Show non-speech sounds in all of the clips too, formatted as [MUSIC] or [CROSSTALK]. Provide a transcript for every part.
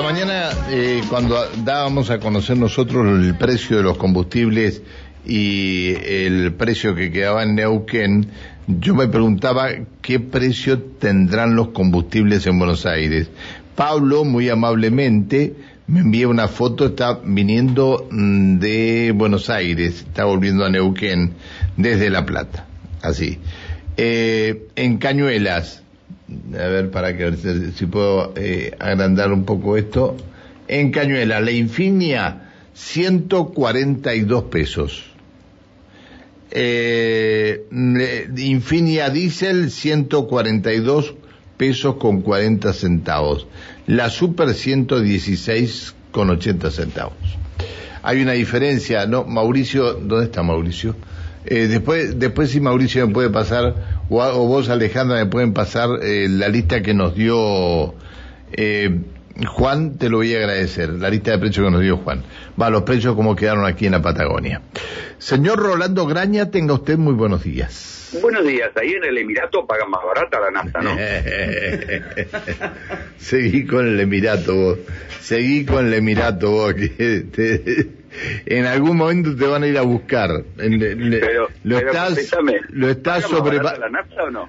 Esta mañana, eh, cuando dábamos a conocer nosotros el precio de los combustibles y el precio que quedaba en Neuquén, yo me preguntaba qué precio tendrán los combustibles en Buenos Aires. Pablo, muy amablemente, me envía una foto, está viniendo mm, de Buenos Aires, está volviendo a Neuquén desde La Plata, así. Eh, en Cañuelas, a ver para que si puedo eh, agrandar un poco esto. En Cañuelas, la Infinia, 142 pesos. Infinia Diesel, 142 pesos con 40 centavos. La Super, 116 con 80 centavos. Hay una diferencia, ¿no? Mauricio, ¿dónde está Mauricio? Eh, después, después si Mauricio me puede pasar, o, vos Alejandra me pueden pasar eh, la lista que nos dio eh, Juan, te lo voy a agradecer, la lista de precios que nos dio Juan. Va, los precios como quedaron aquí en la Patagonia. Señor Rolando Graña, tenga usted muy buenos días. Buenos días, ahí en el Emirato pagan más barata la nafta, ¿no? [LAUGHS] Seguí con el Emirato vos, seguí con el Emirato vos, que te en algún momento te van a ir a buscar. pero, lo, estás, lo, estás sobre,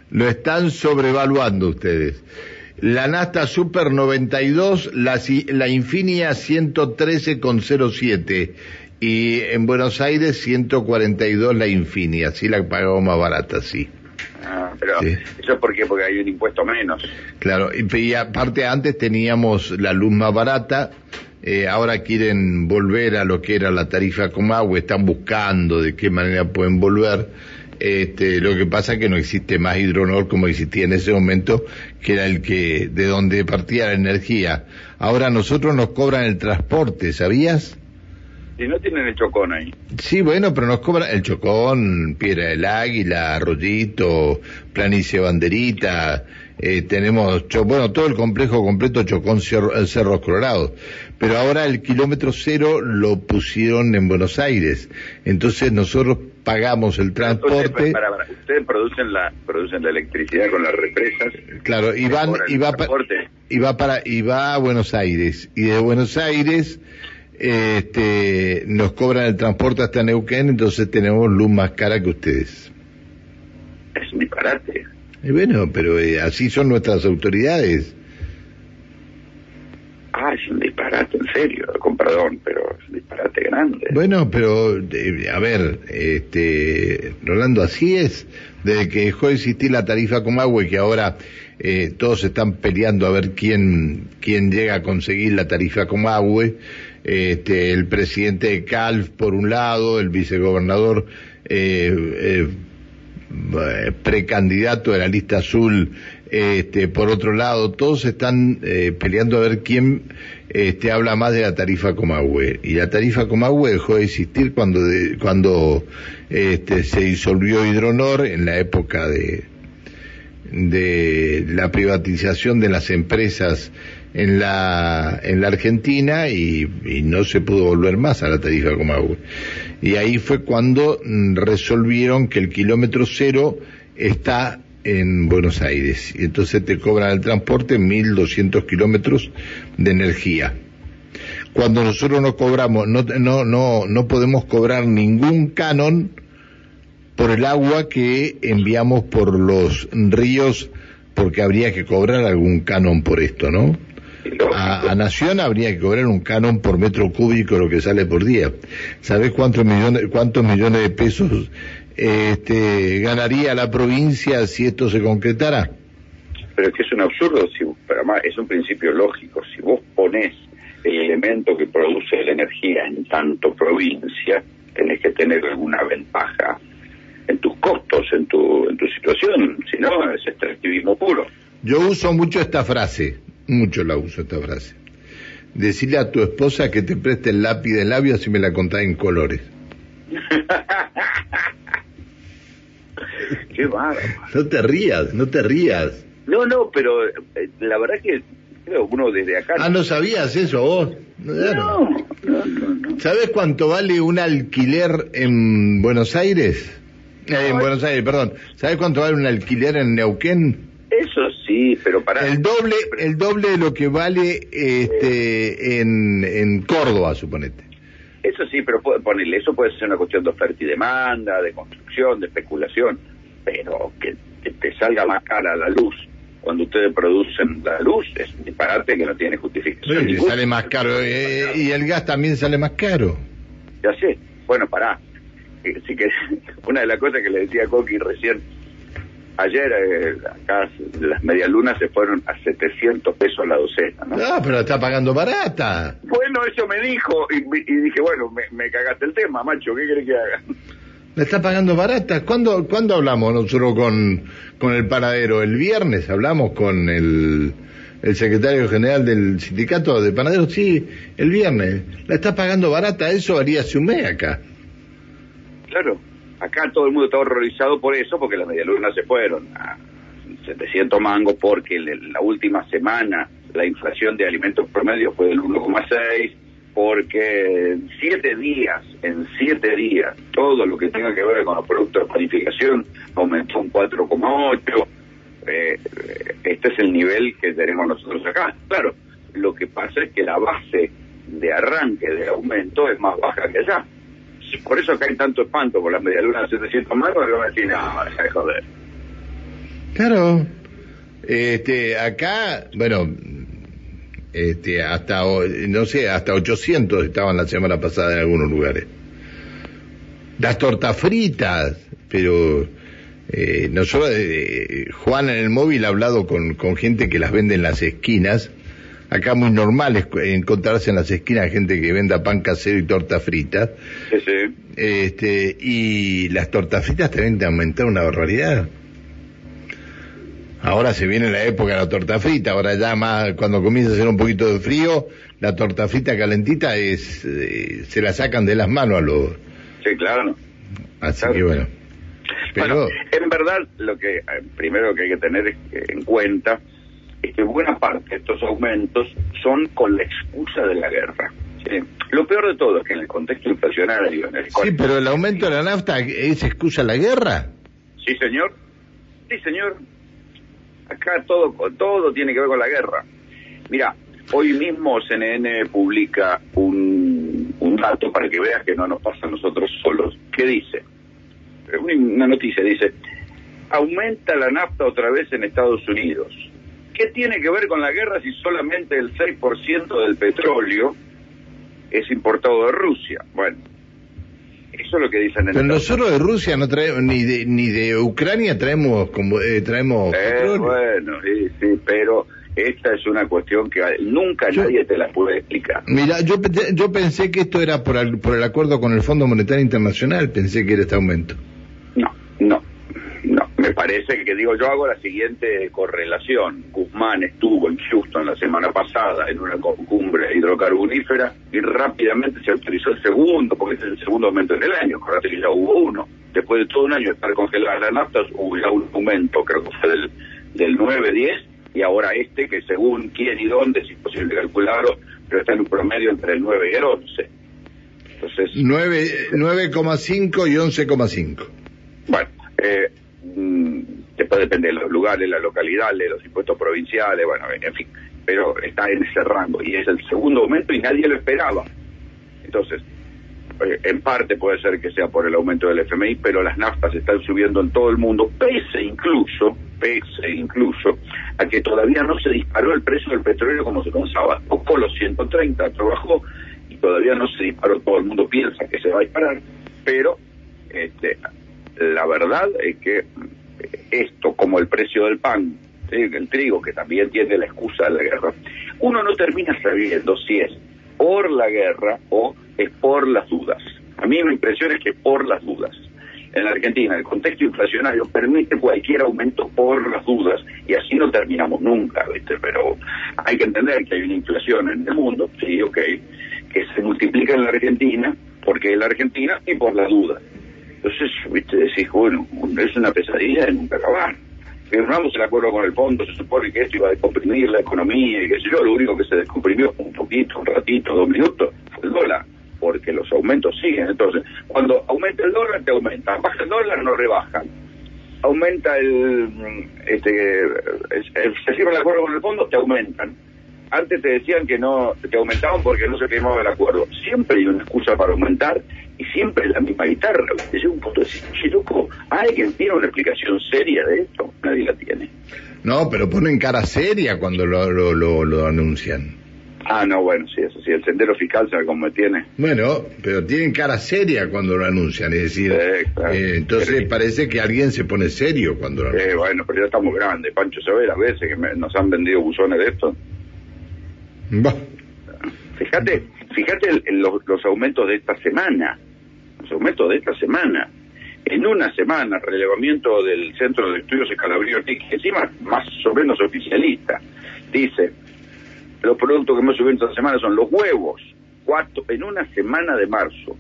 lo están sobrevaluando ustedes. La Nasta Super 92, la, la Infinia 113,07 y en Buenos Aires 142 la Infinia, así la pagamos más barata, sí. Ah, pero eso es porque, porque hay un impuesto menos. Claro, y aparte antes teníamos la luz más barata, eh, ahora quieren volver a lo que era la tarifa Comagua, están buscando de qué manera pueden volver. Este, lo que pasa es que no existe más hidronor como existía en ese momento, que era el que, de donde partía la energía. Ahora nosotros nos cobran el transporte, ¿sabías? Si no tienen el chocón ahí. Sí, bueno, pero nos cobran el chocón, Piedra del Águila, Arroyito, Planicie Banderita, eh, tenemos, bueno, todo el complejo completo Chocón Cerro, Cerros Colorados. Pero ahora el kilómetro cero lo pusieron en Buenos Aires. Entonces nosotros pagamos el transporte. ustedes producen la, producen la electricidad con las represas. Claro, y van, y va, y va para, y va a Buenos Aires. Y de Buenos Aires, este, nos cobran el transporte hasta Neuquén, entonces tenemos luz más cara que ustedes. Es un disparate. Y bueno, pero eh, así son nuestras autoridades. Ah, es un disparate, en serio, con perdón, pero es un disparate grande. Bueno, pero, eh, a ver, este, Rolando, así es. Desde que dejó de existir la tarifa Comagua y que ahora eh, todos están peleando a ver quién, quién llega a conseguir la tarifa Comagüe, este, el presidente de CALF por un lado, el vicegobernador eh, eh, precandidato de la lista azul este, por otro lado, todos están eh, peleando a ver quién este, habla más de la tarifa Comahue. Y la tarifa Comahue dejó de existir cuando, cuando este, se disolvió Hidronor en la época de, de la privatización de las empresas en la, en la Argentina y, no se pudo volver más a la tarifa Comahue. Y ahí fue cuando mm, resolvieron que el kilómetro cero está en Buenos Aires y entonces te cobran el transporte 1200 kilómetros de energía. Cuando nosotros no cobramos, no, no, no, no podemos cobrar ningún canon por el agua que enviamos por los ríos porque habría que cobrar algún canon por esto, ¿no? A, Nación habría que cobrar un canon por metro cúbico lo que sale por día. ¿Sabes cuántos millones, cuántos millones de pesos este, ganaría la provincia si esto se concretara? Pero es que es un absurdo, si, pero es un principio lógico. Si vos ponés el elemento que produce la energía en tanto provincia, tenés que tener alguna ventaja en tus costos, en tu, en tu situación, si no es extractivismo puro. Yo uso mucho esta frase, mucho la uso esta frase. Decirle a tu esposa que te preste el lápiz de labio si me la contás en colores. Qué bárbaro. No te rías, no te rías. No, no, pero eh, la verdad que creo uno desde acá. Ah, ¿no sabías eso vos? No, no, no, ¿Sabes cuánto vale un alquiler en Buenos Aires? Eh, en Buenos Aires, perdón. ¿Sabes cuánto vale un alquiler en Neuquén? Eso sí, pero para... El doble, el doble de lo que vale este, en, en Córdoba, suponete. Eso sí, pero puede ponerle, eso puede ser una cuestión de oferta y demanda, de construcción, de especulación, pero que te, salga más cara la luz cuando ustedes producen la luz es un disparate que no tiene justificación. Sí, sale más caro eh, y el gas también sale más caro. Ya sé. Bueno, pará. Así que una de las cosas que le decía a Coqui recién, ayer eh, acá las medialunas se fueron a 700 pesos la docena, ¿no? Ah, pero está pagando barata. Bueno, eso me dijo y, dije, bueno, me, cagaste el tema, macho, ¿qué querés que haga? Me está pagando barata. ¿Cuándo, ¿Cuándo hablamos nosotros con, con el paradero? El viernes hablamos con el, el secretario general del sindicato de panaderos. Sí, el viernes. La está pagando barata. Eso haría hace un mes acá. Claro. Acá todo el mundo está horrorizado por eso, porque las medialunas se fueron a 700 mangos, porque la última semana la inflación de alimentos promedio fue del 1,6, porque en siete días, en siete días, todo lo que tenga que ver con los productos de panificación aumentó un 4,8. Eh, este es el nivel que tenemos nosotros acá. Claro, lo que pasa es que la base de arranque de aumento es más baja que allá por eso acá hay tanto espanto por las medialunas de 700 marcos que van a decir, no, deja de joder. Claro. Este, acá, bueno, este, hasta, no sé, hasta 800 estaban la semana pasada en algunos lugares. Las tortas fritas, pero eh, nosotros, eh, Juan en el móvil ha hablado con, con gente que las vende en las esquinas acá muy normal es encontrarse en las esquinas gente que venda pan casero y torta frita. Sí, sí. Este, y las tortas fritas también te aumentaron una barbaridad. Ahora se viene la época de la torta frita, ahora ya más cuando comienza a hacer un poquito de frío, la torta frita calentita es eh, se la sacan de las manos a los Sí, claro. Así que bueno. Pero... en verdad lo que eh, primero que hay que tener en cuenta es que buena parte de estos aumentos son con la excusa de la guerra. Lo peor de todo es que en el contexto inflacionario... En el sí, pero el aumento de la nafta es excusa la guerra. Sí, señor. Sí, señor. Acá todo, todo tiene que ver con la guerra. Mira, hoy mismo CNN publica un, un dato para que veas que no nos pasa a nosotros solos. ¿Qué dice? Una noticia dice, aumenta la nafta otra vez en Estados Unidos ¿Qué tiene que ver con la guerra si solamente el 6% del petróleo es importado de Rusia? Bueno, eso es lo que dicen en Pero nosotros de Rusia no traemos, ni de, ni de Ucrania traemos, como, eh, traemos eh, Bueno, sí, sí, pero esta es una cuestión que nunca nadie te la puede explicar. Mira, yo, yo pensé que esto era por el, por el acuerdo con el Fondo Monetario Internacional, pensé que era este aumento. Parece que digo, yo hago la siguiente correlación. Guzmán estuvo en Houston la semana pasada en una cumbre hidrocarbonífera y rápidamente se autorizó el segundo, porque es el segundo aumento en el año. Ahora que ya hubo uno. Después de todo un año de estar congelada la nafta, hubo ya un aumento, creo que fue del, del 9-10, y ahora este, que según quién y dónde, es imposible calcularlo, pero está en un promedio entre el 9 y el 11. Entonces. 9,5 y 11,5. Bueno, eh, después depende de los lugares, la localidad, de los impuestos provinciales, bueno, en fin, pero está en ese rango y es el segundo aumento y nadie lo esperaba. Entonces, eh, en parte puede ser que sea por el aumento del FMI, pero las naftas están subiendo en todo el mundo, pese incluso, pese incluso, a que todavía no se disparó el precio del petróleo como se pensaba. Tocó los 130, trabajó y todavía no se disparó. Todo el mundo piensa que se va a disparar, pero este, la verdad es que esto, como el precio del pan, el trigo, que también tiene la excusa de la guerra, uno no termina sabiendo si es por la guerra o es por las dudas. A mí mi impresión es que por las dudas. En la Argentina el contexto inflacionario permite cualquier aumento por las dudas y así no terminamos nunca, ¿viste? Pero hay que entender que hay una inflación en el mundo, sí, ok, que se multiplica en la Argentina porque es la Argentina y por las dudas. Entonces, viste, decís, bueno, es una pesadilla de nunca acabar. Firmamos el acuerdo con el fondo, se supone que esto iba a descomprimir la economía y qué sé yo, lo único que se descomprimió un poquito, un ratito, dos minutos, fue el dólar, porque los aumentos siguen. Entonces, cuando aumenta el dólar, te aumenta, baja el dólar, no rebajan. aumenta el, este, se firma el acuerdo con el fondo, te aumentan. Antes te decían que no, te aumentaban porque no se firmaba el acuerdo. Siempre hay una excusa para aumentar y siempre es la misma guitarra. Llega un punto de decir, che, loco, ¿alguien tiene una explicación seria de esto? Nadie la tiene. No, pero ponen cara seria cuando lo, lo, lo, lo anuncian. Ah, no, bueno, sí, eso sí, el sendero fiscal sabe cómo me tiene. Bueno, pero tienen cara seria cuando lo anuncian, es decir, Sí, claro. eh, entonces Sí. parece que alguien se pone serio cuando lo anuncian. Eh, bueno, pero ya estamos grandes. Pancho ve las veces que me- nos han vendido buzones de esto. Bah, Fíjate, fíjate el- el- los, los aumentos de esta semana. Los aumentos de esta semana. En una semana, relevamiento del Centro de Estudios Escalabrio TIC, que encima más o menos oficialista, dice, los productos que más subieron esta semana son los huevos, cuatro, en una semana de marzo,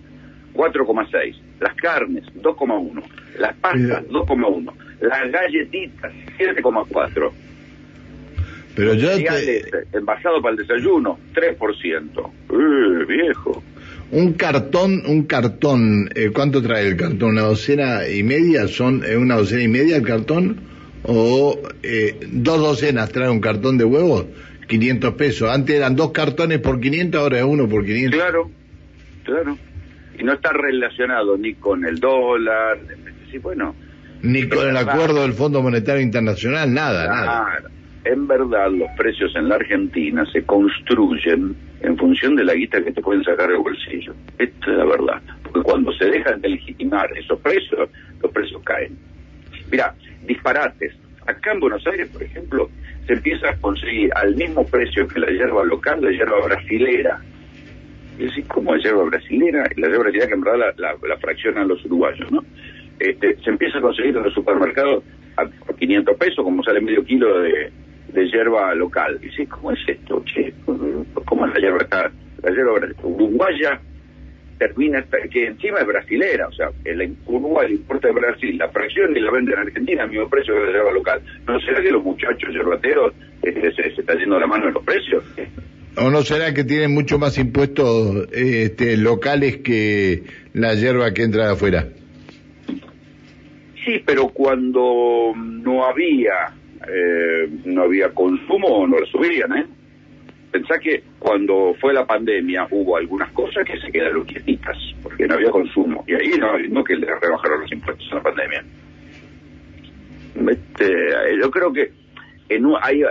4,6, las carnes, 2,1, las pastas, 2,1, las galletitas, 7,4, pero yo cereales, te- envasado para el desayuno, 3%. ¡Eh, viejo! un cartón, un cartón, eh, ¿cuánto trae el cartón? ¿Una docena y media? ¿Son eh, una docena y media el cartón? ¿O eh, dos docenas trae un cartón de huevos? 500 pesos. Antes eran dos cartones por 500, ahora es uno por 500. Claro, claro. Y no está relacionado ni con el dólar. Sí, bueno, Ni con el acuerdo del Fondo Monetario Internacional, nada, nada. En verdad, los precios en la Argentina se construyen en función de la guita que te pueden sacar del bolsillo. Esta es la verdad. Porque cuando se dejan de legitimar esos precios, los precios caen. Mira, disparates. Acá en Buenos Aires, por ejemplo, se empieza a conseguir al mismo precio que la hierba local, la hierba brasilera. Y decís, ¿cómo es hierba brasilera? La hierba brasilera que en verdad la, la- la fraccionan los uruguayos, ¿no? Este, se empieza a conseguir en los supermercados a, a 500 pesos, como sale medio kilo de, de hierba local. Y decís, ¿cómo es esto, che? ¿Cómo es la hierba acá? La hierba uruguaya termina que encima es brasilera, o sea, el Uruguay importa de Brasil, la fracción y la vende en Argentina al mismo precio que la hierba local. ¿No será que los muchachos yerbateros este, se, se está yendo la mano en los precios? ¿O no será que tienen mucho más impuestos eh, este, locales que la hierba que entra de afuera? Sí, pero cuando no había eh, no había consumo, no lo subían, ¿eh? Pensá que cuando fue la pandemia hubo algunas cosas que se quedaron quietitas, porque no había consumo. Y ahí no, que le rebajaron los impuestos en la pandemia. Este, yo creo que en hay,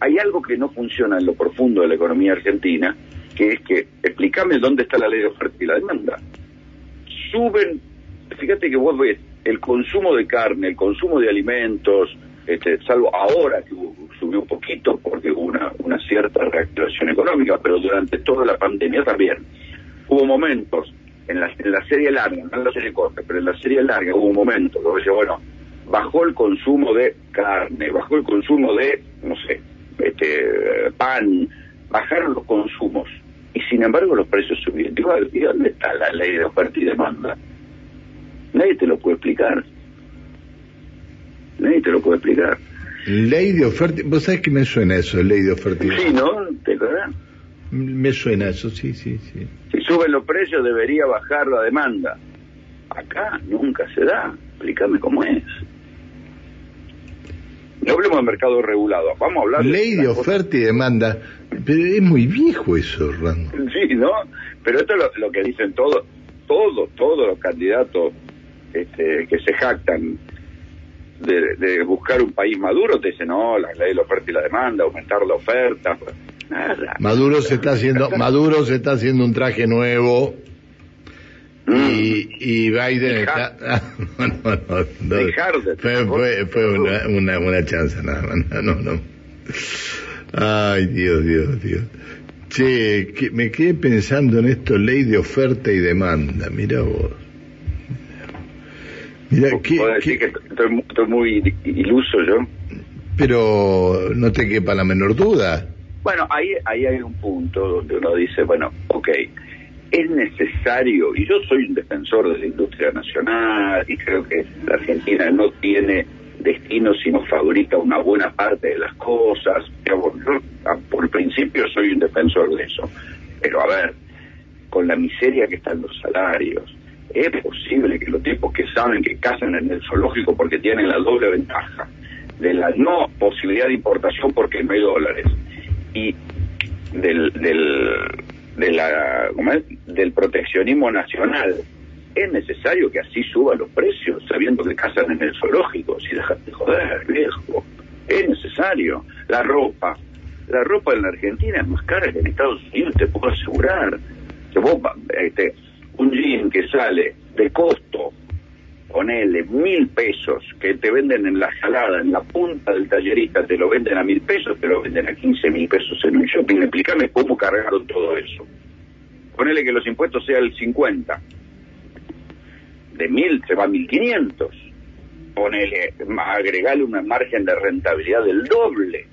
hay algo que no funciona en lo profundo de la economía argentina, que es que, explícame dónde está la ley de oferta y la demanda. Suben, fíjate que vos ves el consumo de carne, el consumo de alimentos, este, salvo ahora que subió un poquito porque hubo una, una cierta reactivación económica, pero durante toda la pandemia también. Hubo momentos en la, en la serie larga, no en la serie corta, pero en la serie larga hubo un momento que vos decías, bueno, bajó el consumo de carne, bajó el consumo de, no sé, este, pan, bajaron los consumos y sin embargo los precios subieron. Digo, ¿y dónde está la ley de oferta y demanda? Nadie te lo puede explicar. Nadie te lo puede explicar. Ley de oferta, vos sabés que me suena eso, ley de oferta. y Sí, ¿no? ¿Te acordás? Me suena eso, sí, sí, sí. Si suben los precios debería bajar la demanda. Acá nunca se da. Explícame cómo es. No hablemos de mercado regulado. Vamos a hablar Ley de las cosas- oferta y demanda. Pero es muy viejo eso, Orlando. Sí, ¿no? Pero esto es lo, lo que dicen todos, todos, todos los candidatos este, que se jactan de, de buscar un país maduro, te dicen, no, la ley de la oferta y la demanda, aumentar la oferta. pues, Nada. Maduro se está haciendo, Maduro se está haciendo un traje nuevo Mm. y, y Biden está. [LAUGHS] no, no, no, no. Fue, fue, fue una, una, una chanza, nada más. No, no, no. Ay, Dios, Dios, Dios. Che, que me quedé pensando en esto, ley de oferta y demanda. Mira vos. Mira, ¿qué, Puedo decir qué- que estoy, muy iluso yo. pero no te quepa la menor duda. Bueno, ahí, ahí hay un punto donde uno dice, bueno, ok, es necesario, y yo soy un defensor de la industria nacional, y creo que la Argentina no tiene destino si no fabrica una buena parte de las cosas. Yo, a- por principio, soy un defensor de eso. Pero a ver, con la miseria que están los salarios, es posible que los tipos que saben que cazan en el zoológico porque tienen la doble ventaja de la no posibilidad de importación porque no hay dólares y del del de la del proteccionismo nacional es necesario que así suban los precios sabiendo que cazan en el zoológico si dejan de joder viejo. Es necesario. La ropa la ropa en la Argentina es más cara que en Estados Unidos te puedo asegurar. Que vos este un jean que sale de costo ponele mil pesos que te venden en la jalada, en la punta del tallerista, te lo venden a mil pesos, te lo venden a quince mil pesos en un shopping. Explícame cómo cargaron todo eso. Ponele que los impuestos sean el 50. De mil se va a mil quinientos. Ponele, agregale una margen de rentabilidad del doble.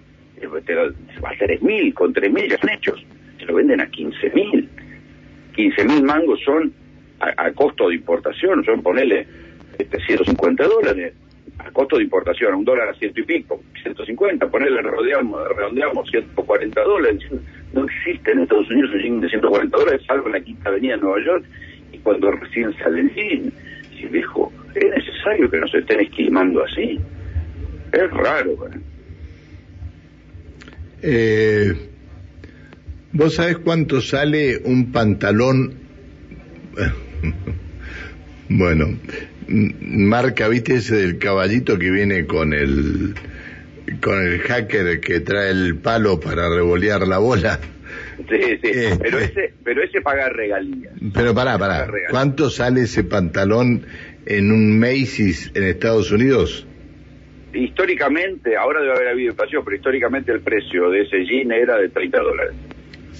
Te lo, va a ser mil, con tres mil ya están hechos. Se lo venden a quince mil. Quince mil mangos son a, costo de importación, son ponele este, 150 dólares a costo de importación, un dólar a ciento y pico, 150, ponerle, redondeamos, redondeamos 140 dólares. No existe en Estados Unidos un jean de 140 dólares, salvo en la Quinta Avenida de Nueva York, y cuando recién sale el jean, si dijo, es necesario que nos estén esquilmando así. Es raro. Eh, ¿Vos sabés cuánto sale un pantalón? [LAUGHS] bueno, marca, viste ese del caballito que viene con el con el hacker que trae el palo para revolear la bola. Sí, sí, pero ese, pero ese paga regalías. Pero pará, pará, ¿cuánto sale ese pantalón en un Macy's en Estados Unidos? Históricamente, ahora debe haber habido inflación, pero históricamente el precio de ese jean era de 30 dólares.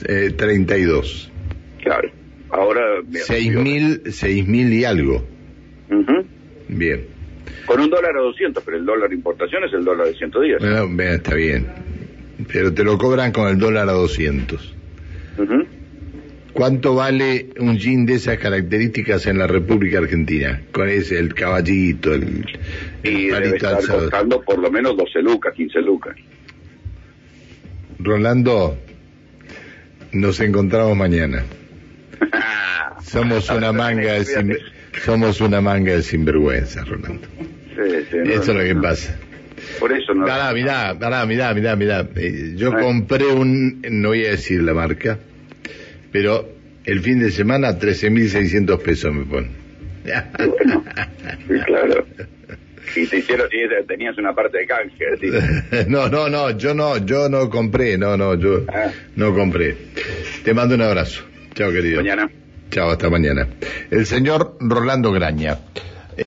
Eh, 32. Claro, ahora... Seis mil, seis mil y algo. Ujú. Bien. Con un dólar a 200, pero el dólar de importación es el dólar de 110. Bueno, bien, está bien. Pero te lo cobran con el dólar a 200. Ujú. ¿Cuánto vale un jean de esas características en la República Argentina? Con ese, el caballito, el, el Y debe palito estar costando por lo menos 12 lucas, 15 lucas. Rolando, nos encontramos mañana. Somos una manga de sin- somos una manga de sinvergüenza, Rolando. Sí, sí, no, Eso es lo que no. pasa. Por eso no. Mirá, mirá, mirá, mirá, mirá, mirá. Eh, yo Ah. compré un, no voy a decir la marca, pero el fin de semana 13.600 pesos me pone. Bueno, sí, claro. [LAUGHS] Y te hicieron, y tenías una parte de canje, ¿sí? [LAUGHS] no, no, no, yo no, yo no compré, no, no, yo Ah. no compré. Te mando un abrazo. Chao, querido. Mañana. Chao, hasta mañana. El señor Rolando Graña.